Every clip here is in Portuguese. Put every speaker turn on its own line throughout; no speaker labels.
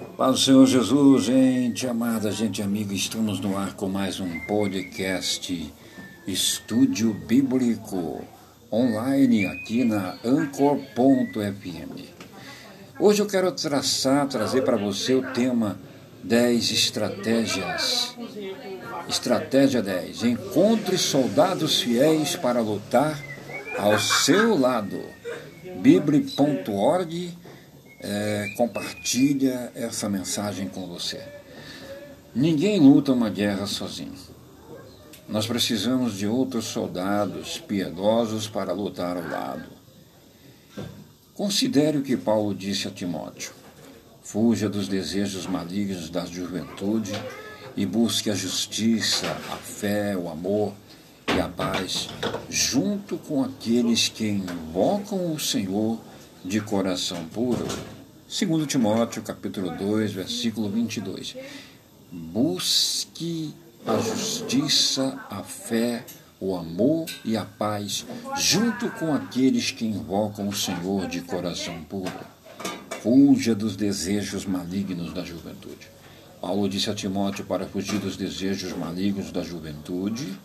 Paz do Senhor Jesus, gente amada, gente amiga, estamos no ar com mais um podcast Estúdio Bíblico online aqui na Anchor.fm. Hoje eu quero traçar, trazer para você o tema 10 estratégias. Estratégia 10. Encontre soldados fiéis para lutar ao seu lado. Bíblia.org é, compartilha essa mensagem com você. Ninguém luta uma guerra sozinho. Nós precisamos de outros soldados piedosos para lutar ao lado. Considere o que Paulo disse a Timóteo: fuja dos desejos malignos da juventude e busque a justiça, a fé, o amor e a paz, junto com aqueles que invocam o Senhor de coração puro. Segundo Timóteo, capítulo 2, versículo 22. Busque a justiça, a fé, o amor e a paz, junto com aqueles que invocam o Senhor de coração puro. Fuja dos desejos malignos da juventude. Paulo disse a Timóteo para fugir dos desejos malignos da juventude,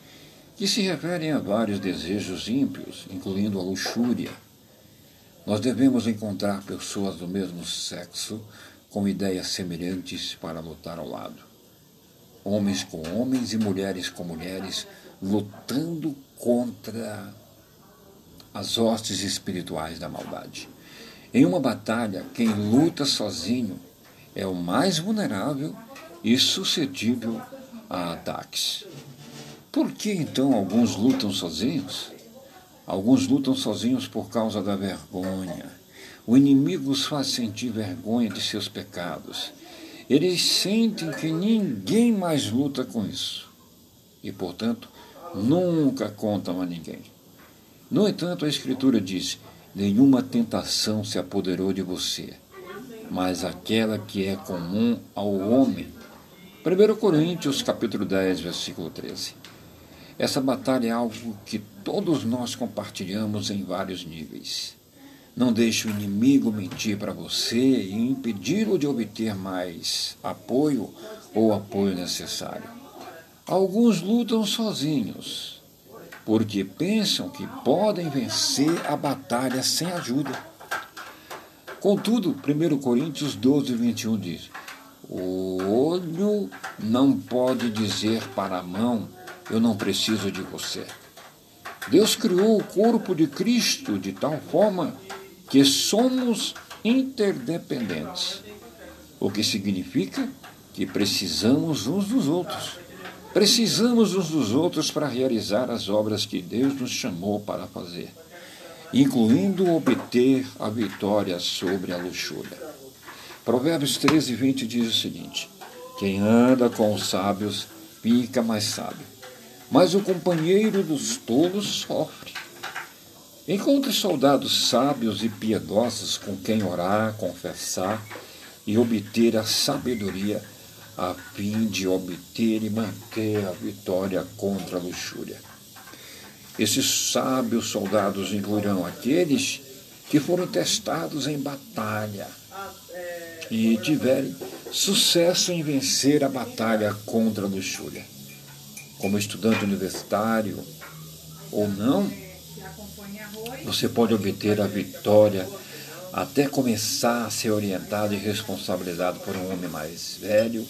que se referem a vários desejos ímpios, incluindo a luxúria, nós devemos encontrar pessoas do mesmo sexo com ideias semelhantes para lutar ao lado. Homens com homens e mulheres com mulheres lutando contra as hostes espirituais da maldade. Em uma batalha, quem luta sozinho é o mais vulnerável e suscetível a ataques. Por que então alguns lutam sozinhos? Alguns lutam sozinhos por causa da vergonha. O inimigo os faz sentir vergonha de seus pecados. Eles sentem que ninguém mais luta com isso. E, portanto, nunca contam a ninguém. No entanto, a Escritura diz: nenhuma tentação se apoderou de você, mas aquela que é comum ao homem. 1 Coríntios capítulo 10, versículo 13. Essa batalha é algo que todos nós compartilhamos em vários níveis. Não deixe o inimigo mentir para você e impedi-lo de obter mais apoio ou apoio necessário. Alguns lutam sozinhos, porque pensam que podem vencer a batalha sem ajuda. Contudo, 1 Coríntios 12, 21 diz: O olho não pode dizer para a mão, eu não preciso de você. Deus criou o corpo de Cristo de tal forma que somos interdependentes, o que significa que precisamos uns dos outros. Precisamos uns dos outros para realizar as obras que Deus nos chamou para fazer, incluindo obter a vitória sobre a luxúria. Provérbios 13, 20 diz o seguinte: Quem anda com os sábios fica mais sábio mas o companheiro dos tolos sofre. Encontre soldados sábios e piedosos com quem orar, confessar e obter a sabedoria, a fim de obter e manter a vitória contra a luxúria. Esses sábios soldados incluirão aqueles que foram testados em batalha e tiverem sucesso em vencer a batalha contra a luxúria como estudante universitário ou não, você pode obter a vitória até começar a ser orientado e responsabilizado por um homem mais velho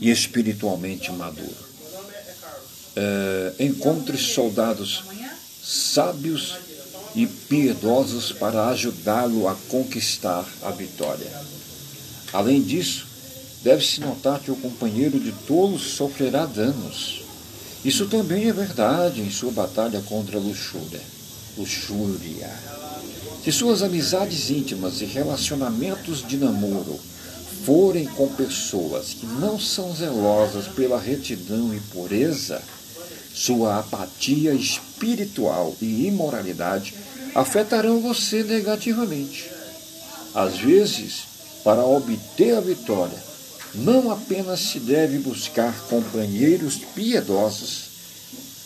e espiritualmente maduro. É, encontre soldados sábios e piedosos para ajudá-lo a conquistar a vitória. Além disso, deve-se notar que o companheiro de tolos sofrerá danos isso também é verdade em sua batalha contra a luxúria. Luxúria. Se suas amizades íntimas e relacionamentos de namoro forem com pessoas que não são zelosas pela retidão e pureza, sua apatia espiritual e imoralidade afetarão você negativamente. Às vezes, para obter a vitória, não apenas se deve buscar companheiros piedosos,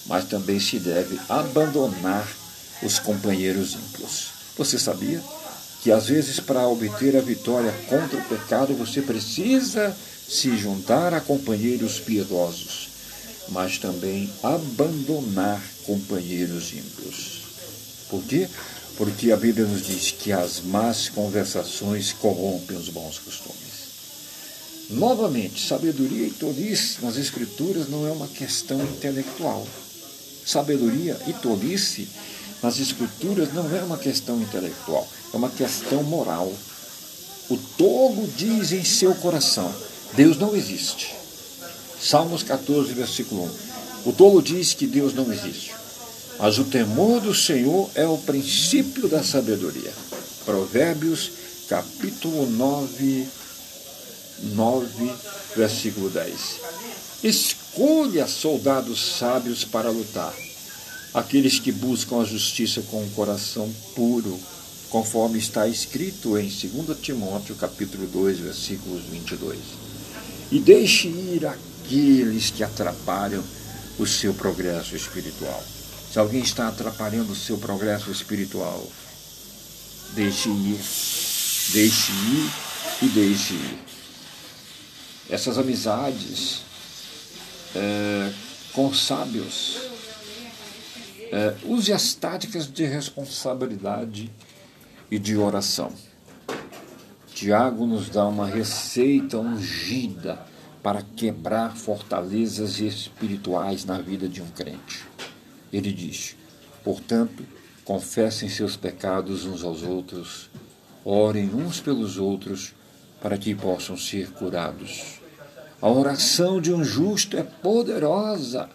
mas também se deve abandonar os companheiros ímpios. Você sabia que às vezes para obter a vitória contra o pecado você precisa se juntar a companheiros piedosos, mas também abandonar companheiros ímpios. Por quê? Porque a Bíblia nos diz que as más conversações corrompem os bons costumes. Novamente, sabedoria e tolice nas Escrituras não é uma questão intelectual. Sabedoria e tolice nas Escrituras não é uma questão intelectual, é uma questão moral. O tolo diz em seu coração: Deus não existe. Salmos 14, versículo 1. O tolo diz que Deus não existe. Mas o temor do Senhor é o princípio da sabedoria. Provérbios, capítulo 9, 9, versículo 10. Escolha soldados sábios para lutar, aqueles que buscam a justiça com um coração puro, conforme está escrito em 2 Timóteo capítulo 2, versículos 22. E deixe ir aqueles que atrapalham o seu progresso espiritual. Se alguém está atrapalhando o seu progresso espiritual, deixe ir, deixe ir e deixe ir essas amizades é, com sábios. É, use as táticas de responsabilidade e de oração. Tiago nos dá uma receita ungida para quebrar fortalezas espirituais na vida de um crente. Ele diz: portanto, confessem seus pecados uns aos outros, orem uns pelos outros para que possam ser curados. A oração de um justo é poderosa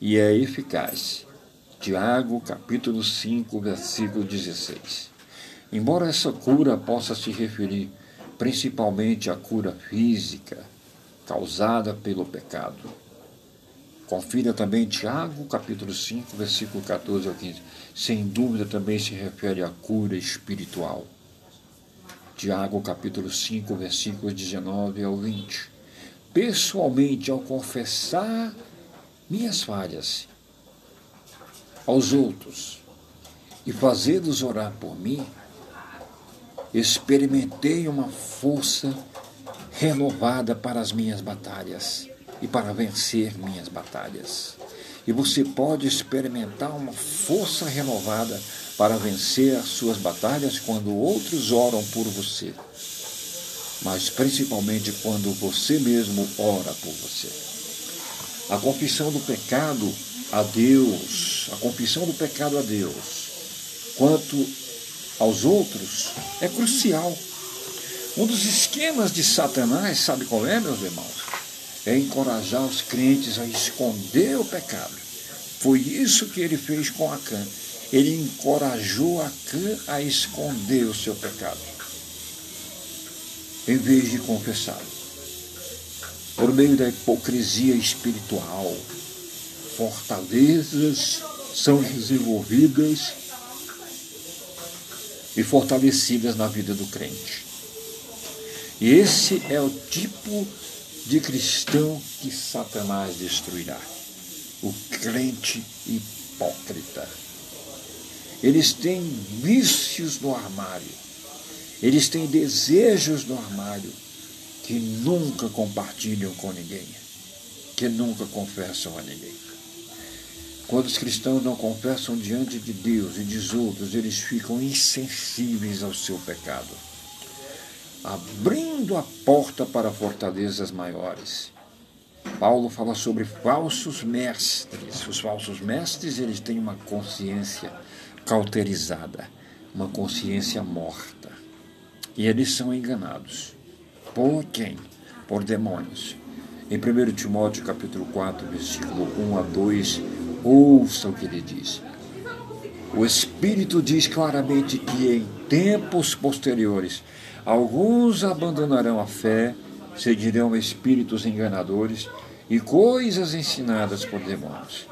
e é eficaz. Tiago, capítulo 5, versículo 16. Embora essa cura possa se referir principalmente à cura física causada pelo pecado. Confira também Tiago, capítulo 5, versículo 14 ao 15. Sem dúvida também se refere à cura espiritual. Tiago, capítulo 5, versículos 19 ao 20 pessoalmente ao confessar minhas falhas aos outros e fazê-los orar por mim, experimentei uma força renovada para as minhas batalhas e para vencer minhas batalhas. E você pode experimentar uma força renovada para vencer as suas batalhas quando outros oram por você mas principalmente quando você mesmo ora por você. A confissão do pecado a Deus, a confissão do pecado a Deus, quanto aos outros, é crucial. Um dos esquemas de Satanás, sabe qual é, meus irmãos? É encorajar os crentes a esconder o pecado. Foi isso que ele fez com Acã. Ele encorajou Acã a esconder o seu pecado em vez de confessá-lo. Por meio da hipocrisia espiritual, fortalezas são desenvolvidas e fortalecidas na vida do crente. E esse é o tipo de cristão que Satanás destruirá. O crente hipócrita. Eles têm vícios no armário eles têm desejos no armário que nunca compartilham com ninguém, que nunca confessam a ninguém. Quando os cristãos não confessam diante de Deus e de outros, eles ficam insensíveis ao seu pecado, abrindo a porta para fortalezas maiores. Paulo fala sobre falsos mestres. Os falsos mestres, eles têm uma consciência cauterizada, uma consciência morta. E eles são enganados. Por quem? Por demônios. Em 1 Timóteo capítulo 4, versículo 1 a 2, ouça o que ele diz. O Espírito diz claramente que em tempos posteriores alguns abandonarão a fé, seguirão espíritos enganadores e coisas ensinadas por demônios.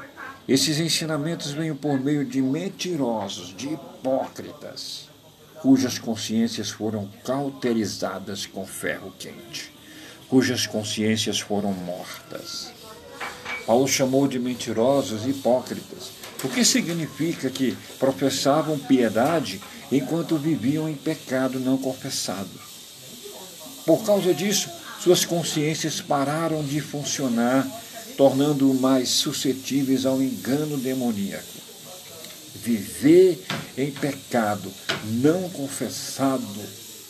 Esses ensinamentos vêm por meio de mentirosos, de hipócritas cujas consciências foram cauterizadas com ferro quente, cujas consciências foram mortas. Paulo chamou de mentirosos hipócritas, o que significa que professavam piedade enquanto viviam em pecado não confessado. Por causa disso, suas consciências pararam de funcionar, tornando-o mais suscetíveis ao engano demoníaco. Viver em pecado não confessado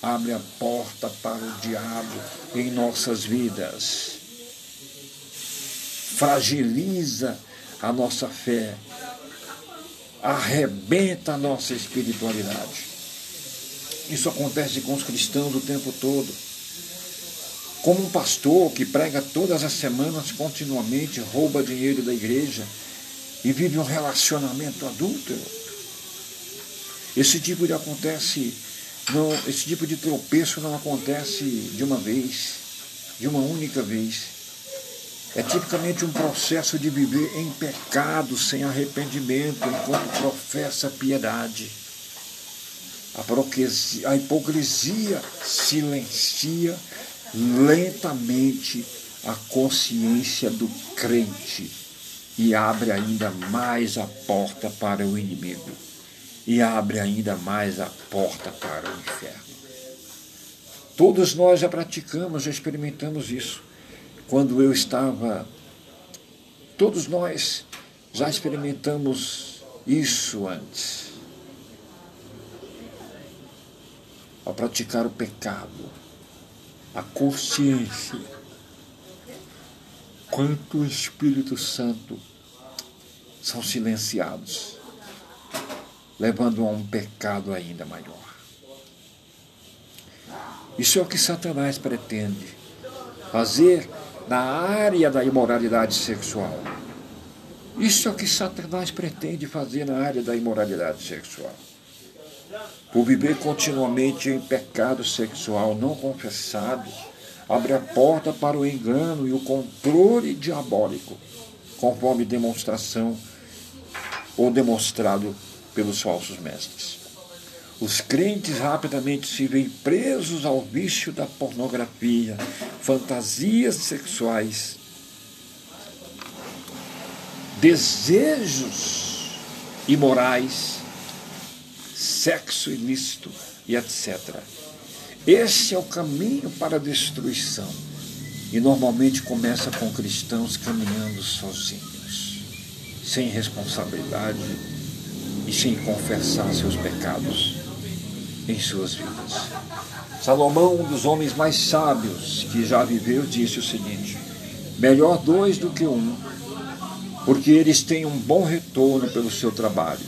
abre a porta para o diabo em nossas vidas. Fragiliza a nossa fé, arrebenta a nossa espiritualidade. Isso acontece com os cristãos o tempo todo. Como um pastor que prega todas as semanas continuamente, rouba dinheiro da igreja e vive um relacionamento adúltero. Esse tipo de acontece não, esse tipo de tropeço não acontece de uma vez, de uma única vez. É tipicamente um processo de viver em pecado, sem arrependimento, enquanto professa piedade. A, a hipocrisia silencia lentamente a consciência do crente e abre ainda mais a porta para o inimigo e abre ainda mais a porta para o inferno. Todos nós já praticamos, já experimentamos isso. Quando eu estava. Todos nós já experimentamos isso antes. Ao praticar o pecado, a consciência, quanto o Espírito Santo são silenciados levando a um pecado ainda maior. Isso é o que Satanás pretende fazer na área da imoralidade sexual. Isso é o que Satanás pretende fazer na área da imoralidade sexual. Por viver continuamente em pecado sexual não confessado, abre a porta para o engano e o controle diabólico, conforme demonstração ou demonstrado pelos falsos mestres. Os crentes rapidamente se veem presos ao vício da pornografia, fantasias sexuais, desejos imorais, sexo ilícito e etc. Esse é o caminho para a destruição e normalmente começa com cristãos caminhando sozinhos, sem responsabilidade e sem confessar seus pecados em suas vidas. Salomão, um dos homens mais sábios que já viveu, disse o seguinte: Melhor dois do que um, porque eles têm um bom retorno pelo seu trabalho.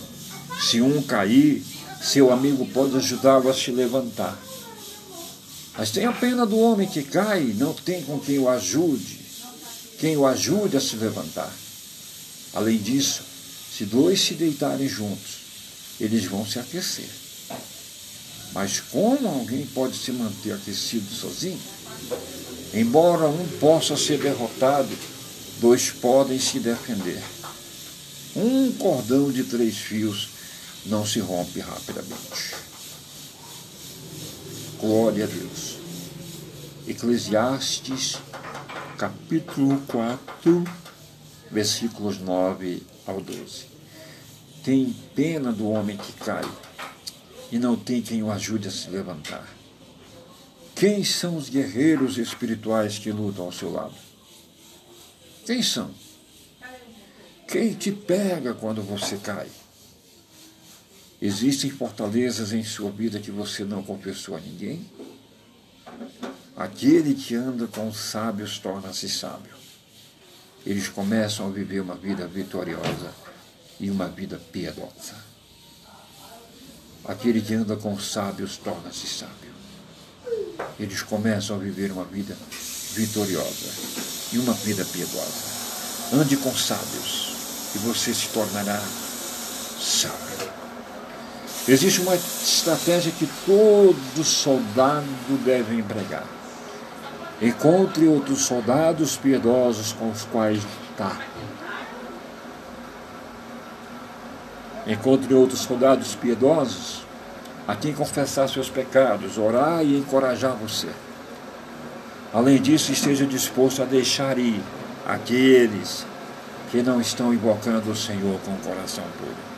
Se um cair, seu amigo pode ajudá-lo a se levantar. Mas tenha pena do homem que cai, não tem com quem o ajude, quem o ajude a se levantar. Além disso, se dois se deitarem juntos, eles vão se aquecer. Mas como alguém pode se manter aquecido sozinho? Embora um possa ser derrotado, dois podem se defender. Um cordão de três fios não se rompe rapidamente. Glória a Deus. Eclesiastes, capítulo 4, versículos 9 ao 12. Tem pena do homem que cai e não tem quem o ajude a se levantar. Quem são os guerreiros espirituais que lutam ao seu lado? Quem são? Quem te pega quando você cai? Existem fortalezas em sua vida que você não confessou a ninguém? Aquele que anda com os sábios torna-se sábio eles começam a viver uma vida vitoriosa e uma vida piedosa. Aquele que anda com os sábios torna-se sábio. Eles começam a viver uma vida vitoriosa e uma vida piedosa. Ande com sábios e você se tornará sábio. Existe uma estratégia que todo soldado deve empregar Encontre outros soldados piedosos com os quais lutar. Encontre outros soldados piedosos a quem confessar seus pecados, orar e encorajar você. Além disso, esteja disposto a deixar ir aqueles que não estão invocando o Senhor com o coração puro.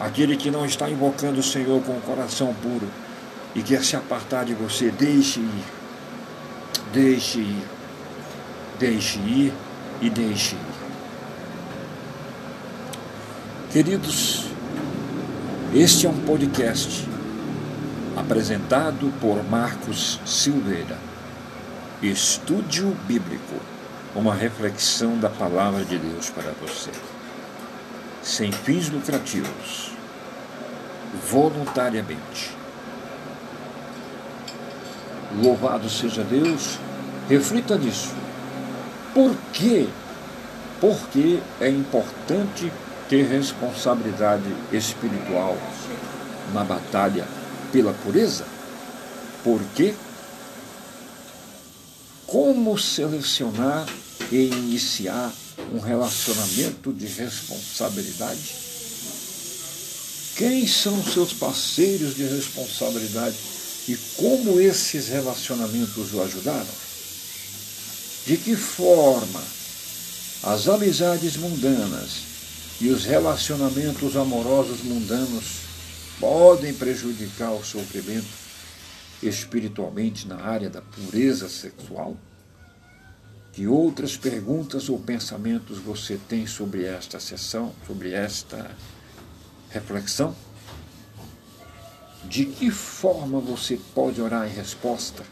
Aquele que não está invocando o Senhor com o coração puro e quer se apartar de você, deixe ir. Deixe ir. Deixe ir e deixe ir. Queridos, este é um podcast apresentado por Marcos Silveira. Estúdio Bíblico, uma reflexão da palavra de Deus para você. Sem fins lucrativos, voluntariamente. Louvado seja Deus, reflita nisso. Por quê? Porque é importante ter responsabilidade espiritual na batalha pela pureza? Porque como selecionar e iniciar um relacionamento de responsabilidade? Quem são seus parceiros de responsabilidade e como esses relacionamentos o ajudaram? De que forma as amizades mundanas e os relacionamentos amorosos mundanos podem prejudicar o sofrimento espiritualmente na área da pureza sexual? Que outras perguntas ou pensamentos você tem sobre esta sessão, sobre esta reflexão? De que forma você pode orar em resposta?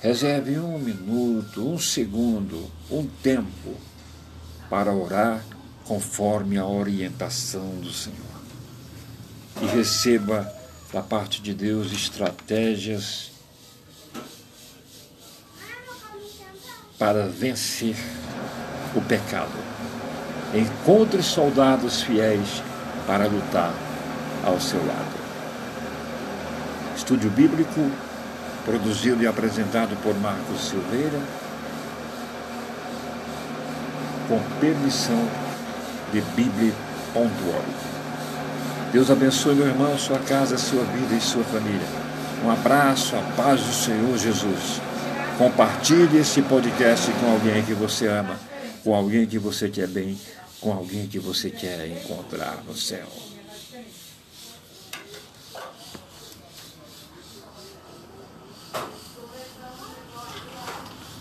Reserve um minuto, um segundo, um tempo para orar conforme a orientação do Senhor. E receba da parte de Deus estratégias para vencer o pecado. Encontre soldados fiéis para lutar ao seu lado. Estúdio Bíblico, produzido e apresentado por Marcos Silveira com permissão de Bíblia.org. Deus abençoe, meu irmão, sua casa, sua vida e sua família. Um abraço, a paz do Senhor Jesus. Compartilhe esse podcast com alguém que você ama, com alguém que você quer bem, com alguém que você quer encontrar no céu.